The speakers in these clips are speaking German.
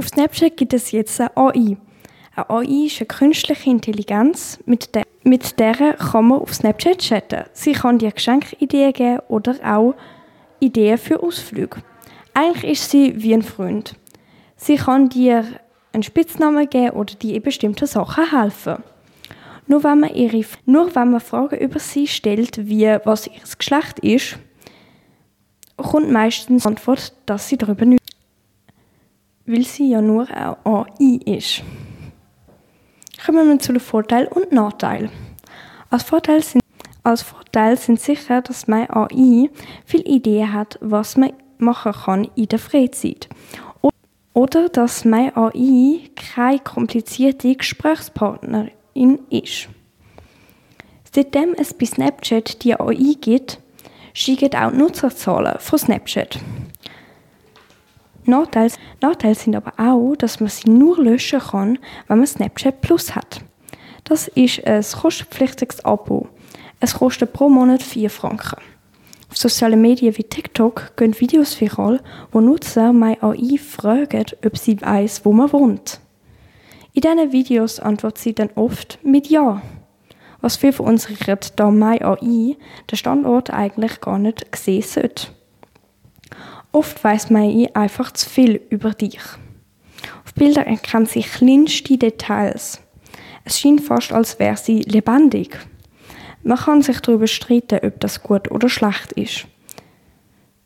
Auf Snapchat gibt es jetzt eine AI. Eine AI ist eine künstliche Intelligenz, mit der, mit der kann man auf Snapchat chatten. Sie kann dir Geschenkideen geben oder auch Ideen für Ausflüge. Eigentlich ist sie wie ein Freund. Sie kann dir einen Spitznamen geben oder dir in bestimmten Sachen helfen. Nur wenn man, ihre, nur wenn man Fragen über sie stellt, wie was ihr Geschlecht ist, kommt meistens die Antwort, dass sie darüber nicht weil sie ja nur eine AI ist. Kommen wir zu den Vorteilen und Nachteilen. Als Vorteil sind, als Vorteil sind sicher, dass meine AI viele Ideen hat, was man machen kann in der Freizeit. Oder dass meine AI keine komplizierte Gesprächspartnerin ist. Seitdem es bei Snapchat die AI gibt, steigen auch die Nutzerzahlen von Snapchat. Nachteile, Nachteile sind aber auch, dass man sie nur löschen kann, wenn man Snapchat Plus hat. Das ist ein kostenpflichtiges Abo. Es kostet pro Monat 4 Franken. Auf sozialen Medien wie TikTok gehen Videos viral, wo Nutzer MyAI fragen, ob sie weiß, wo man wohnt. In diesen Videos antwortet sie dann oft mit Ja. Was viel verunsichert, da MyAI den Standort eigentlich gar nicht sehen sollte. Oft weiß man einfach zu viel über dich. Auf Bildern erkennt sie kleinste Details. Es scheint fast, als wäre sie lebendig. Man kann sich darüber streiten, ob das gut oder schlecht ist.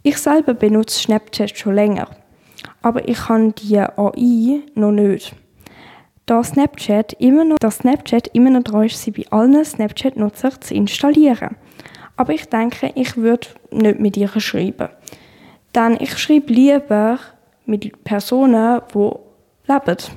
Ich selber benutze Snapchat schon länger, aber ich habe die AI noch nicht. Da Snapchat immer noch, da Snapchat immer noch dran ist, sie bei allen Snapchat-Nutzern zu installieren. Aber ich denke, ich würde nicht mit ihr schreiben. Denn ich schreibe lieber mit Personen, die leben.